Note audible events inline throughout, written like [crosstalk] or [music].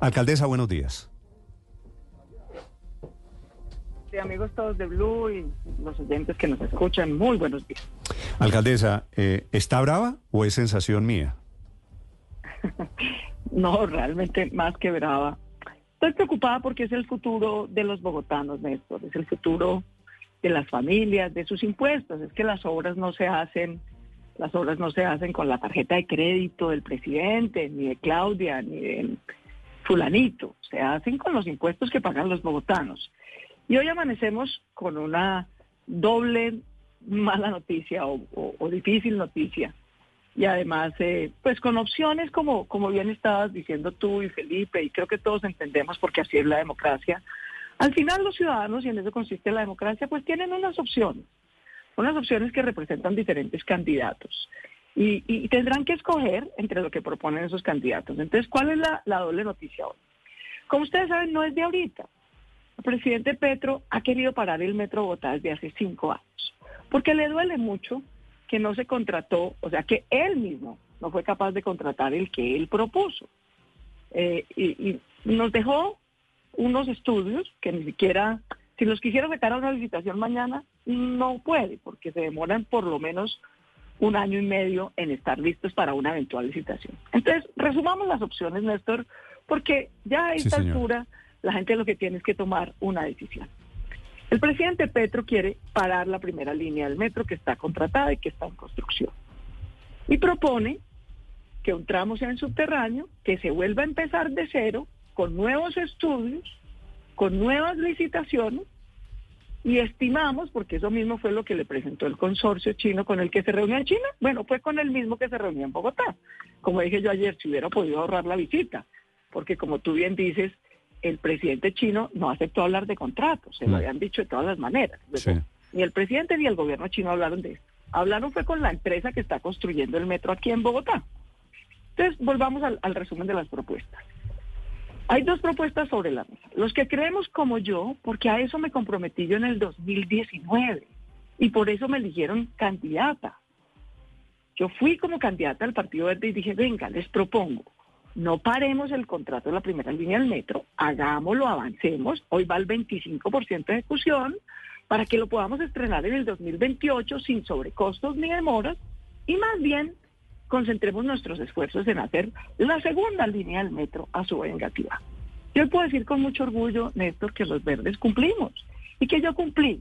Alcaldesa, buenos días. Sí, amigos todos de Blue y los oyentes que nos escuchan, muy buenos días. Alcaldesa, eh, ¿está brava o es sensación mía? [laughs] no, realmente más que brava. Estoy preocupada porque es el futuro de los bogotanos, Néstor, es el futuro de las familias, de sus impuestos. Es que las obras no se hacen, las obras no se hacen con la tarjeta de crédito del presidente, ni de Claudia, ni de fulanito, se hacen con los impuestos que pagan los bogotanos. Y hoy amanecemos con una doble mala noticia o, difícil noticia. Y además, eh, pues con opciones como, como bien estabas diciendo tú y Felipe, y creo que todos entendemos porque así es la democracia. Al final los ciudadanos, y en eso consiste la democracia, pues tienen unas opciones, unas opciones que representan diferentes candidatos. Y, tendrán que escoger entre lo que proponen esos candidatos. Entonces, ¿cuál es la, la doble noticia hoy? Como ustedes saben, no es de ahorita. El presidente Petro ha querido parar el Metro Bogotá desde hace cinco años, porque le duele mucho que no se contrató, o sea, que él mismo no fue capaz de contratar el que él propuso. Eh, y, nos dejó unos estudios que ni siquiera, si los quisiera sacar a una licitación mañana, no puede, porque se demoran por lo menos un año y medio en estar listos para una eventual licitación. Entonces, resumamos las opciones, Néstor, porque ya a esta altura la gente lo que tiene es que tomar una decisión. El presidente Petro quiere parar la primera línea del metro que está contratada y que está en construcción. Y propone que un tramo sea en subterráneo, que se vuelva a empezar de cero, con nuevos estudios, con nuevas licitaciones, y estimamos, porque eso mismo fue lo que le presentó el consorcio chino con el que se reunió en China, bueno, fue con el mismo que se reunió en Bogotá. Como dije yo ayer, si hubiera podido ahorrar la visita, porque como tú bien dices, el presidente chino no aceptó hablar de contratos, se lo habían dicho de todas las maneras. Ni el presidente ni el gobierno chino hablaron de eso. Hablaron fue con la empresa que está construyendo el metro aquí en Bogotá. Entonces, volvamos al, al resumen de las propuestas. Hay dos propuestas sobre la mesa. Los que creemos como yo, porque a eso me comprometí yo en el 2019 y por eso me eligieron candidata. Yo fui como candidata al Partido Verde y dije, venga, les propongo no paremos el contrato de la primera línea del metro, hagámoslo, avancemos, hoy va el 25% de ejecución, para que lo podamos estrenar en el 2028 sin sobrecostos ni demoras, y más bien concentremos nuestros esfuerzos en hacer la segunda línea del metro a su vengativa. Yo puedo decir con mucho orgullo, Néstor, que los verdes cumplimos y que yo cumplí.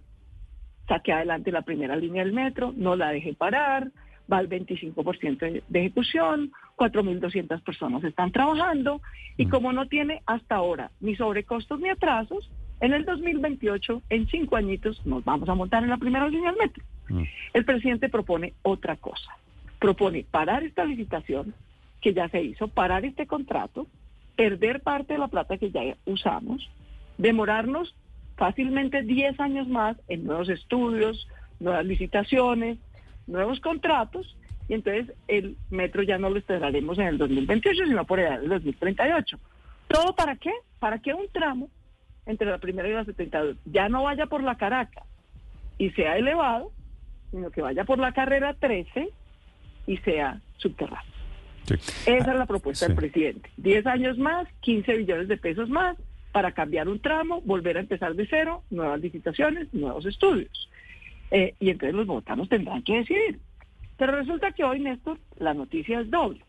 Saqué adelante la primera línea del metro, no la dejé parar, va al 25% de, ejecución, 4.200 personas están trabajando y mm. como no tiene hasta ahora ni sobrecostos ni atrasos, en el 2028, en cinco añitos, nos vamos a montar en la primera línea del metro. Mm. El presidente propone otra cosa. Propone parar esta licitación que ya se hizo, parar este contrato, perder parte de la plata que ya usamos, demorarnos fácilmente 10 años más en nuevos estudios, nuevas licitaciones, nuevos contratos y entonces el metro ya no lo estrenaremos en el 2028, sino por el 2038. ¿Todo para qué? Para que un tramo entre la primera y la 72 ya no vaya por la Caracas y sea elevado, sino que vaya por la carrera 13 y sea subterráneo. Esa es la propuesta del presidente. 10 años más, 15 billones de pesos más para cambiar un tramo, volver a empezar de cero, nuevas licitaciones, nuevos estudios. Eh, y entonces los votanos tendrán que decidir. Pero resulta que hoy, Néstor, la noticia es doble.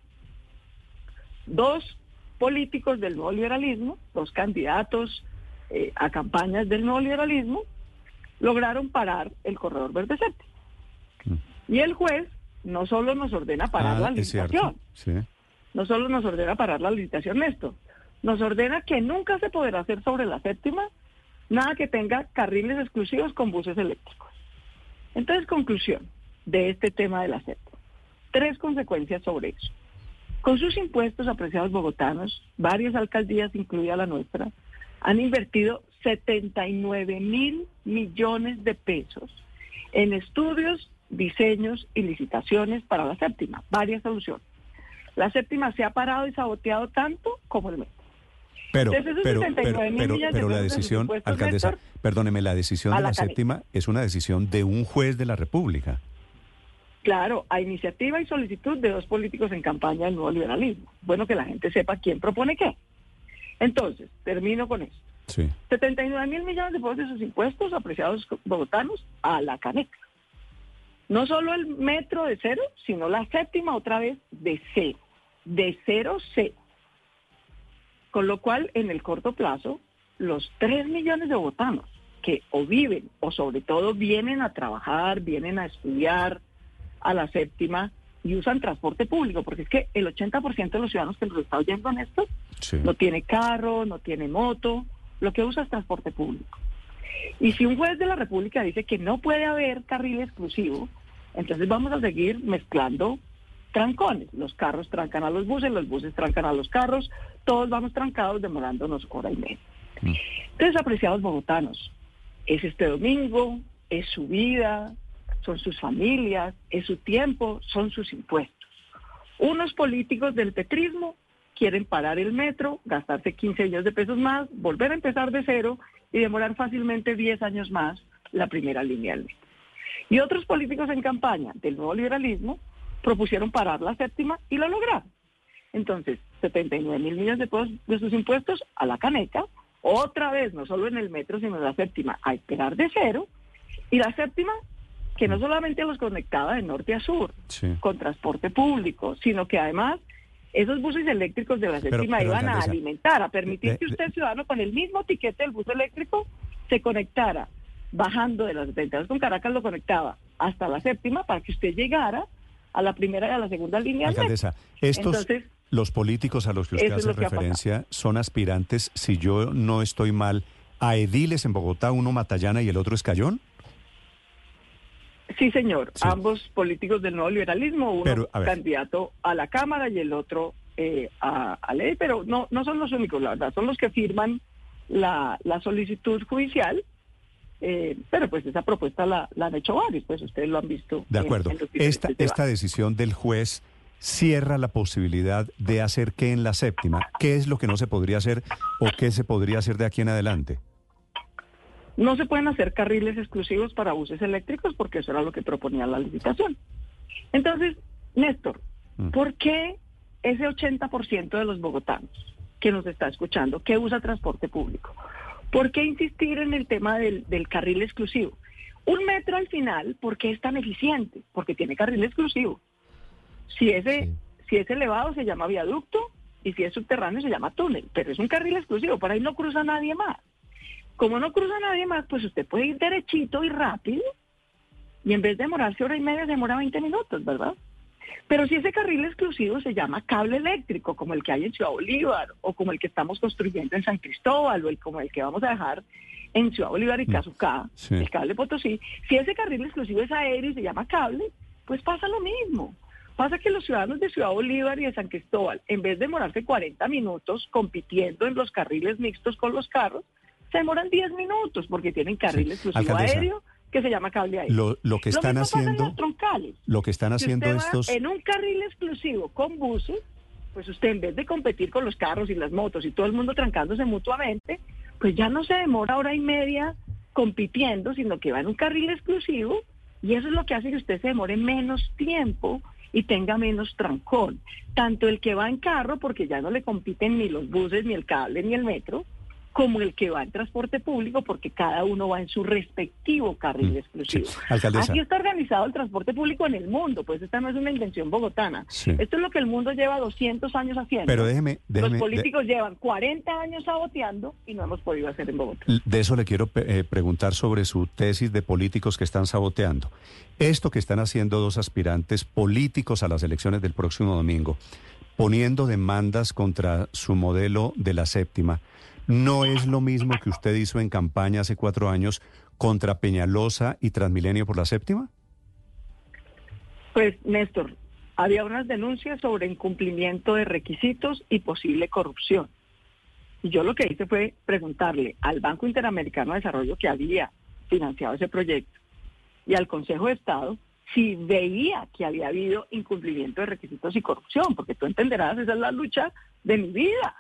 Dos políticos del nuevo liberalismo, dos candidatos eh, a campañas del nuevo liberalismo, lograron parar el corredor verde séptimo. Mm. Y el juez no solo nos ordena parar ah, la licitación, no solo nos ordena parar la licitación, Néstor, nos ordena que nunca se podrá hacer sobre la séptima nada que tenga carriles exclusivos con buses eléctricos. Entonces, conclusión de este tema de la CEPA. Tres consecuencias sobre eso. Con sus impuestos, apreciados bogotanos, varias alcaldías, incluida la nuestra, han invertido 79 mil millones de pesos en estudios, diseños y licitaciones para la séptima, varias soluciones. La séptima se ha parado y saboteado tanto como el metro. Pero, pero, pero, pero, la decisión, alcaldesa, perdóneme, la decisión de la, séptima es una decisión de un juez de la República. Claro, a iniciativa y solicitud de dos políticos en campaña del nuevo liberalismo. Bueno que la gente sepa quién propone qué. Entonces, termino con esto. Sí. 79 mil millones de pesos de sus impuestos apreciados bogotanos a la caneca. No solo el metro de cero, sino la séptima otra vez de cero. De cero, cero. Con lo cual, en el corto plazo, los 3 millones de bogotanos que o viven o sobre todo vienen a trabajar, vienen a estudiar a la séptima y usan transporte público, porque es que el 80% de los ciudadanos que nos está oyendo en esto no tiene carro, no tiene moto, lo que usa es transporte público. Y si un juez de la República dice que no puede haber carril exclusivo, entonces vamos a seguir mezclando trancones. Los carros trancan a los buses, los buses trancan a los carros, todos vamos trancados demorándonos hora y media. Mm. Entonces, apreciados bogotanos, es este domingo, es su vida, son sus familias, es su tiempo, son sus impuestos. Unos políticos del petrismo quieren parar el metro, gastarse 15 millones de pesos más, volver a empezar de cero y demorar fácilmente 10 años más la primera línea del metro. Y otros políticos en campaña del nuevo liberalismo propusieron parar la séptima y lo lograron. Entonces, 79 mil millones de pesos de sus impuestos a la caneca, otra vez, no solo en el metro, sino en la séptima, a esperar de cero, y la séptima que no solamente los conectaba de norte a sur con transporte público, sino que además esos buses eléctricos de la séptima iban a alimentar, a permitir que usted, ciudadano, con el mismo tiquete del bus eléctrico, se conectara, bajando de las 72 con Caracas, lo conectaba hasta la séptima para que usted llegara a la primera y a la segunda línea. Alcaldesa, estos, los políticos a los que usted hace referencia, son aspirantes, si yo no estoy mal, a ediles en Bogotá, uno Matallana y el otro Escayón. Sí, señor. Ambos políticos del nuevo liberalismo, uno candidato a la Cámara y el otro eh, a, ley, pero no, no son los únicos, la verdad, son los que firman la, solicitud judicial. Eh, pero pues esa propuesta la, han hecho varios, pues ustedes lo han visto. De acuerdo. esta, esta decisión del juez cierra la posibilidad de hacer qué en la séptima. ¿Qué es lo que no se podría hacer o qué se podría hacer de aquí en adelante? No se pueden hacer carriles exclusivos para buses eléctricos porque eso era lo que proponía la licitación. Entonces, Néstor, mm. ¿por qué ese 80% de los bogotanos que nos está escuchando, que usa transporte público, ¿por qué insistir en el tema del, carril exclusivo? Un metro al final, ¿por qué es tan eficiente? Porque tiene carril exclusivo. Si, ese, si es elevado se llama viaducto y si es subterráneo se llama túnel, pero es un carril exclusivo, por ahí no cruza nadie más. Como no cruza nadie más, pues usted puede ir derechito y rápido y en vez de demorarse hora y media, demora 20 minutos, ¿verdad? Pero si ese carril exclusivo se llama cable eléctrico, como el que hay en Ciudad Bolívar, o como el que estamos construyendo en San Cristóbal, o el, como el que vamos a dejar en Ciudad Bolívar y mm, Cazucá, el cable Potosí, si ese carril exclusivo es aéreo y se llama cable, pues pasa lo mismo. Pasa que los ciudadanos de Ciudad Bolívar y de San Cristóbal, en vez de demorarse 40 minutos compitiendo en los carriles mixtos con los carros, se demoran 10 minutos porque tienen carril exclusivo aéreo que se llama cable aéreo. Lo, que están haciendo, lo que están haciendo estos, en un carril exclusivo con buses, pues usted en vez de competir con los carros y las motos y todo el mundo trancándose mutuamente, pues ya no se demora hora y media compitiendo, sino que va en un carril exclusivo y eso es lo que hace que usted se demore menos tiempo y tenga menos trancón. Tanto el que va en carro, porque ya no le compiten ni los buses, ni el cable, ni el metro, como el que va en transporte público, porque cada uno va en su respectivo carril mm, exclusivo. Así está organizado el transporte público en el mundo, pues esta no es una invención bogotana. Esto es lo que el mundo lleva 200 años haciendo. Pero déjeme... Los políticos llevan 40 años saboteando y no hemos podido hacer en Bogotá. De eso le quiero eh, preguntar sobre su tesis de políticos que están saboteando. Esto que están haciendo dos aspirantes políticos a las elecciones del próximo domingo, poniendo demandas contra su modelo de la séptima, no es lo mismo que usted hizo en campaña hace cuatro años contra Peñalosa y Transmilenio por la séptima? Pues, Néstor, había unas denuncias sobre incumplimiento de requisitos y posible corrupción. Y yo lo que hice fue preguntarle al Banco Interamericano de Desarrollo que había financiado ese proyecto y al Consejo de Estado si veía que había habido incumplimiento de requisitos y corrupción, porque tú entenderás, esa es la lucha de mi vida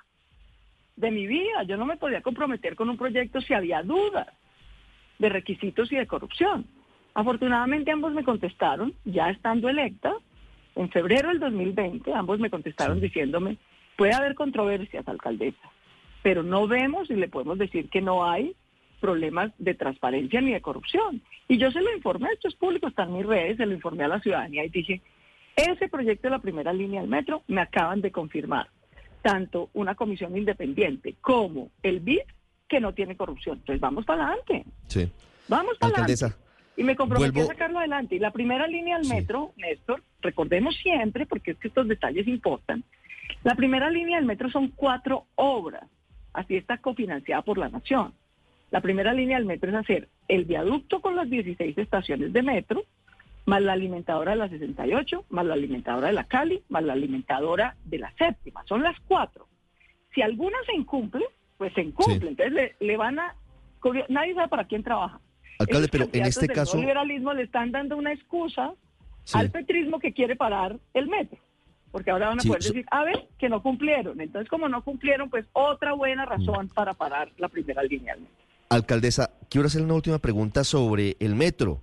de mi vida. Yo no me podía comprometer con un proyecto si había dudas de requisitos y de corrupción. Afortunadamente ambos me contestaron, ya estando electa, en febrero del 2020, ambos me contestaron diciéndome, puede haber controversias, alcaldesa, pero no vemos y le podemos decir que no hay problemas de transparencia ni de corrupción. Y yo se lo informé, esto es público, está en mis redes, se lo informé a la ciudadanía y dije, ese proyecto de la primera línea del metro me acaban de confirmar tanto una comisión independiente como el BID que no tiene corrupción. Entonces vamos para adelante. Sí. Vamos para adelante. Y me comprometí vuelvo- a sacarlo adelante. Y la primera línea del Sí. metro, Néstor, recordemos siempre, porque es que estos detalles importan, la primera línea del metro son cuatro obras. Así está cofinanciada por la Nación. La primera línea del metro es hacer el viaducto con las 16 estaciones de metro, más la alimentadora de la 68, más la alimentadora de la Cali, más la alimentadora de la séptima. Son las cuatro. Si alguna se incumple, pues se incumple. Sí. Entonces le, le van a... Nadie sabe para quién trabaja. alcalde, Esos pero en este del caso, nuevo liberalismo le están dando una excusa sí, al petrismo que quiere parar el metro. Porque ahora van a Sí, poder so- decir, a ver, que no cumplieron. Entonces, como no cumplieron, pues otra buena razón Mm. para parar la primera línea del metro. alcaldesa, quiero hacer una última pregunta sobre el metro.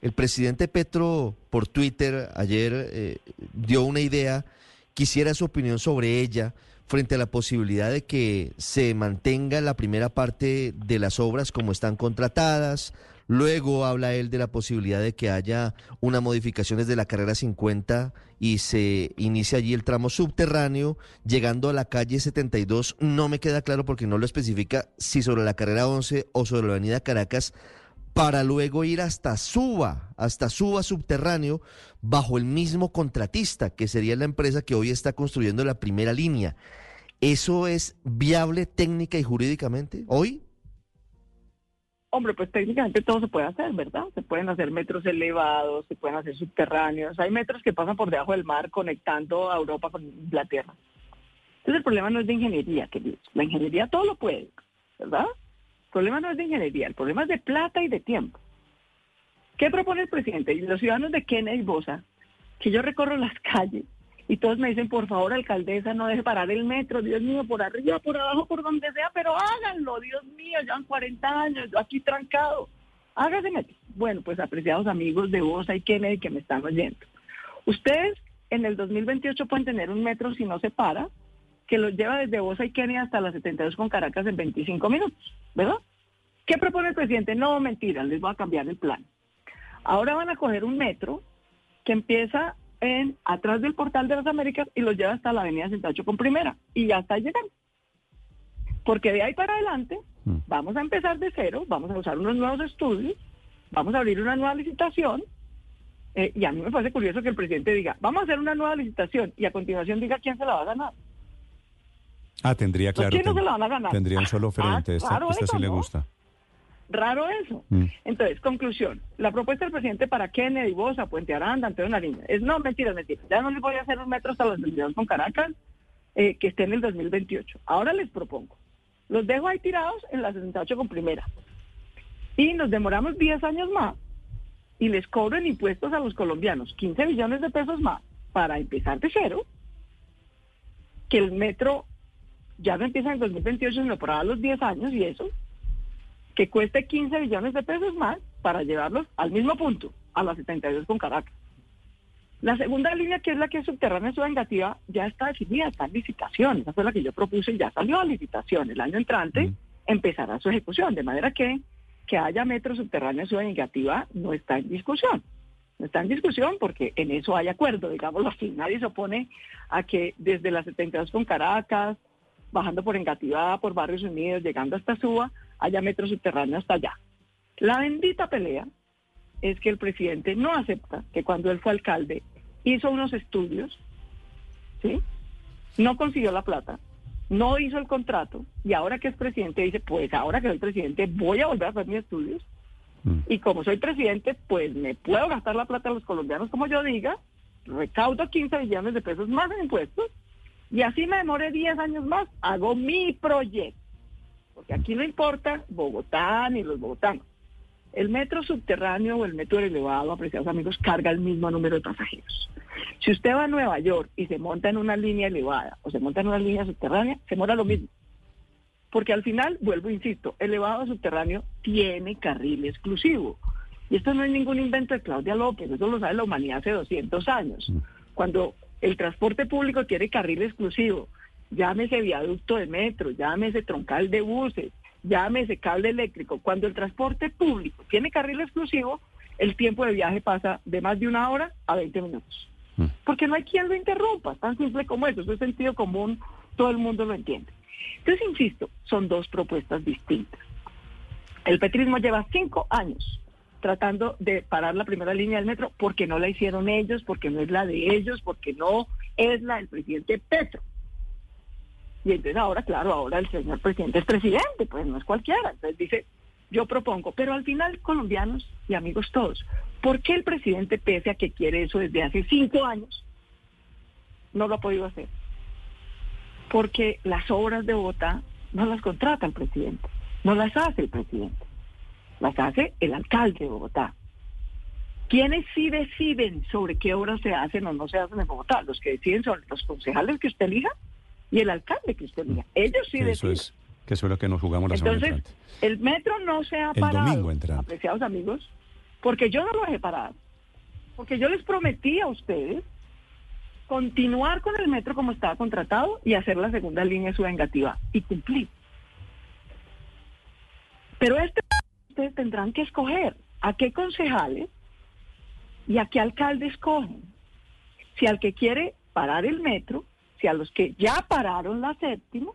El presidente Petro por Twitter ayer eh, dio una idea, quisiera su opinión sobre ella frente a la posibilidad de que se mantenga la primera parte de las obras como están contratadas. Luego habla él de la posibilidad de que haya una modificación desde la carrera 50 y se inicia allí el tramo subterráneo, llegando a la calle 72. No me queda claro porque no lo especifica si sobre la carrera 11 o sobre la avenida Caracas, para luego ir hasta Suba, hasta Suba subterráneo, bajo el mismo contratista, que sería la empresa que hoy está construyendo la primera línea. ¿Eso es viable técnica y jurídicamente hoy? Hombre, pues técnicamente todo se puede hacer, ¿verdad? Se pueden hacer metros elevados, se pueden hacer subterráneos. Hay metros que pasan por debajo del mar conectando a Europa con Inglaterra. Entonces el problema no es de ingeniería, queridos. La ingeniería todo lo puede, ¿verdad? Problema no es de ingeniería, el problema es de plata y de tiempo. ¿Qué propone el presidente? Y los ciudadanos de Kennedy Bosa, que yo recorro las [laughs] calles y todos me dicen, por favor, alcaldesa, no deje parar el metro, Dios mío, por arriba, por abajo, por donde sea, pero háganlo, Dios mío, llevan 40 años, yo aquí trancado. Hágase metro. Bueno, pues apreciados amigos de Bosa y Kennedy que me están oyendo. Ustedes en el 2028 pueden tener un metro si no se para, que los lleva desde Bosa y Kennedy hasta la 72 con Caracas en 25 minutos, ¿verdad? ¿Qué propone el presidente? No, mentira, les voy a cambiar el plan. Ahora van a coger un metro que empieza en atrás del portal de las Américas y los lleva hasta la avenida 68 con primera y ya está llegando. Porque de ahí para adelante Mm. vamos a empezar de cero, vamos a usar unos nuevos estudios, vamos a abrir una nueva licitación eh, y a mí me parece curioso que el presidente diga, vamos a hacer una nueva licitación y a continuación diga quién se la va a ganar. Ah, tendría claro. ¿Quién no ten- se la van a ganar? Tendría un solo Ah, oferente. esta claro esta sí eso, le ¿no? gusta. Raro eso. Mm. Entonces, conclusión. La propuesta del presidente para Kennedy, Bosa, Puente Aranda, Antonio Nariño, es no, mentira, mentira. Ya no les voy a hacer un metro hasta los 22 con Caracas, eh, que esté en el 2028. Ahora les propongo. Los dejo ahí tirados en la 68 con primera. Y nos demoramos 10 años más y les cobro en impuestos a los colombianos 15 millones de pesos más para empezar de cero, que el metro ya no empieza en el 2028, sino por a los 10 años y eso, que cueste 15 billones de pesos más para llevarlos al mismo punto, a las 72 con Caracas. La segunda línea, que es la que es subterránea vengativa, ya está definida, está en licitación. Esa fue la que yo propuse y ya salió a licitación. El año entrante empezará su ejecución, de manera que que haya metro subterráneo vengativa no está en discusión. No está en discusión porque en eso hay acuerdo, digámoslo [laughs] así. Nadie se opone a que desde las 72 con Caracas, bajando por Engativá, por Barrios Unidos, llegando hasta Suba, haya metro subterráneo hasta allá. La bendita pelea es que el presidente no acepta que cuando él fue alcalde hizo unos estudios, ¿sí? No consiguió la plata, no hizo el contrato y ahora que es presidente dice, pues ahora que soy presidente voy a volver a hacer mis estudios Mm. y como soy presidente, pues me puedo gastar la plata a los colombianos como yo diga, recaudo 15 billones de pesos más en impuestos y así me demore 10 años más, hago mi proyecto. Porque aquí no importa Bogotá ni los bogotanos. El metro subterráneo o el metro elevado, apreciados amigos, carga el mismo número de pasajeros. Si usted va a Nueva York y se monta en una línea elevada o se monta en una línea subterránea, se mora lo mismo. Porque al final, vuelvo, insisto, elevado subterráneo tiene carril exclusivo. Y esto no es ningún invento de Claudia López, eso lo sabe la humanidad hace 200 años. Mm. Cuando el transporte público tiene carril exclusivo llámese viaducto de metro, llámese troncal de buses, llámese cable eléctrico. Cuando el transporte público tiene carril exclusivo, el tiempo de viaje pasa de más de una hora a 20 minutos. Mm. Porque no hay quien lo interrumpa, tan simple como eso, eso es sentido común, todo el mundo lo entiende. Entonces, insisto, son dos propuestas distintas. El petrismo lleva cinco años tratando de parar la primera línea del metro porque no la hicieron ellos, porque no es la de ellos, porque no es la del presidente Petro. Y entonces ahora, claro, ahora el señor presidente es presidente, pues no es cualquiera. Entonces dice, yo propongo, pero al final, colombianos y amigos todos, ¿por qué el presidente, pese a que quiere eso desde hace cinco años, no lo ha podido hacer? Porque las obras de Bogotá no las contrata el presidente, no las hace el presidente, las hace el alcalde de Bogotá. ¿Quiénes sí deciden sobre qué obras se hacen o no se hacen en Bogotá? Los que deciden son los concejales que usted elija y el alcalde que usted elija. Ellos sí deciden. Es, que eso es lo que nos jugamos la Entonces, el metro no se ha parado, apreciados amigos, porque yo no lo dejé parado. Porque yo les prometí a ustedes continuar con el metro como estaba contratado y hacer la segunda línea su vengativa. Y cumplí. Pero este tendrán que escoger a qué concejales y a qué alcaldes escogen. Si al que quiere parar el metro, si a los que ya pararon la séptima,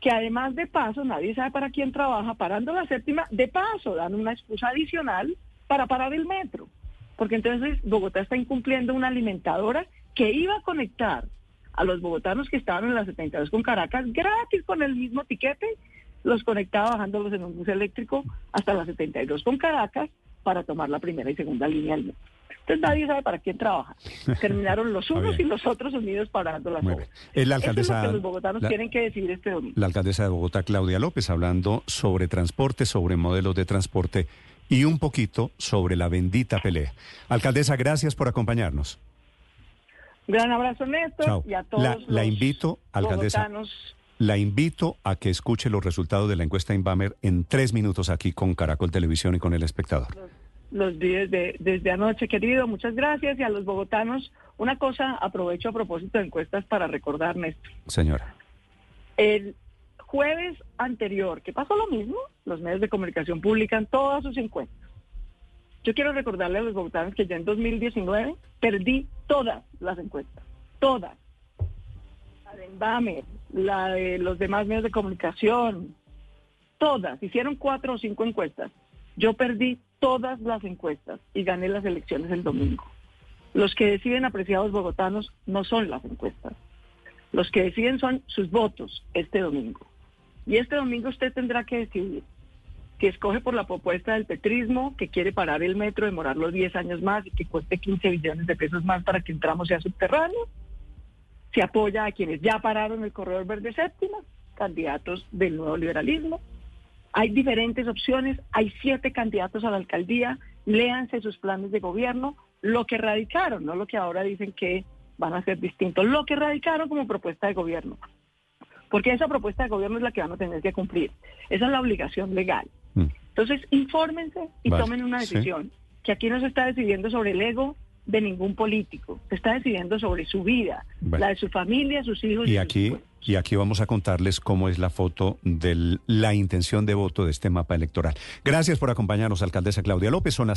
que además de paso, nadie sabe para quién trabaja, parando la séptima, de paso dan una excusa adicional para parar el metro. Porque entonces Bogotá está incumpliendo una alimentadora que iba a conectar a los bogotanos que estaban en la 72 con Caracas gratis con el mismo tiquete, los conectaba bajándolos en un bus eléctrico hasta la 72 con Caracas para tomar la primera y segunda línea del metro. Entonces nadie sabe para quién trabaja. [laughs] Terminaron los unos y los otros unidos parando las obras. La alcaldesa, es lo que los bogotanos tienen que decidir este domingo. La alcaldesa de Bogotá, Claudia López, hablando sobre transporte, sobre modelos de transporte y un poquito sobre la bendita pelea. Alcaldesa, gracias por acompañarnos. Un gran abrazo, Néstor, y a todos la, la invito, alcaldesa, La invito a que escuche los resultados de la encuesta Inbamer en tres minutos aquí con Caracol Televisión y con el espectador los días de, desde anoche, querido. Muchas gracias. Y a los bogotanos, una cosa, aprovecho a propósito de encuestas para recordar, Néstor. Señora. El jueves anterior, que pasó lo mismo, los medios de comunicación publican todas sus encuestas. Yo quiero recordarle a los bogotanos que ya en 2019 perdí todas las encuestas, todas. La de Enbamer, la de los demás medios de comunicación, todas. Hicieron cuatro o cinco encuestas. Yo perdí todas las encuestas y gané las elecciones el domingo. Los que deciden, apreciados bogotanos, no son las encuestas. Los que deciden son sus votos este domingo. Y este domingo usted tendrá que decidir que escoge por la propuesta del petrismo, que quiere parar el metro, demorarlo 10 años más y que cueste 15 billones de pesos más para que el tramo sea subterráneo. Se apoya a quienes ya pararon el corredor verde séptima, candidatos del nuevo liberalismo hay diferentes opciones, hay siete candidatos a la alcaldía, léanse sus planes de gobierno, lo que radicaron, no lo que ahora dicen que van a ser distintos, lo que radicaron como propuesta de gobierno. Porque esa propuesta de gobierno es la que van a tener que cumplir. Esa es la obligación legal. Mm. Entonces, infórmense y tomen una decisión, que aquí no se está decidiendo sobre el ego de ningún político, está decidiendo sobre su vida, la de su familia, sus hijos. Y, aquí, y aquí vamos a contarles cómo es la foto de la intención de voto de este mapa electoral. Gracias por acompañarnos, alcaldesa Claudia López. Son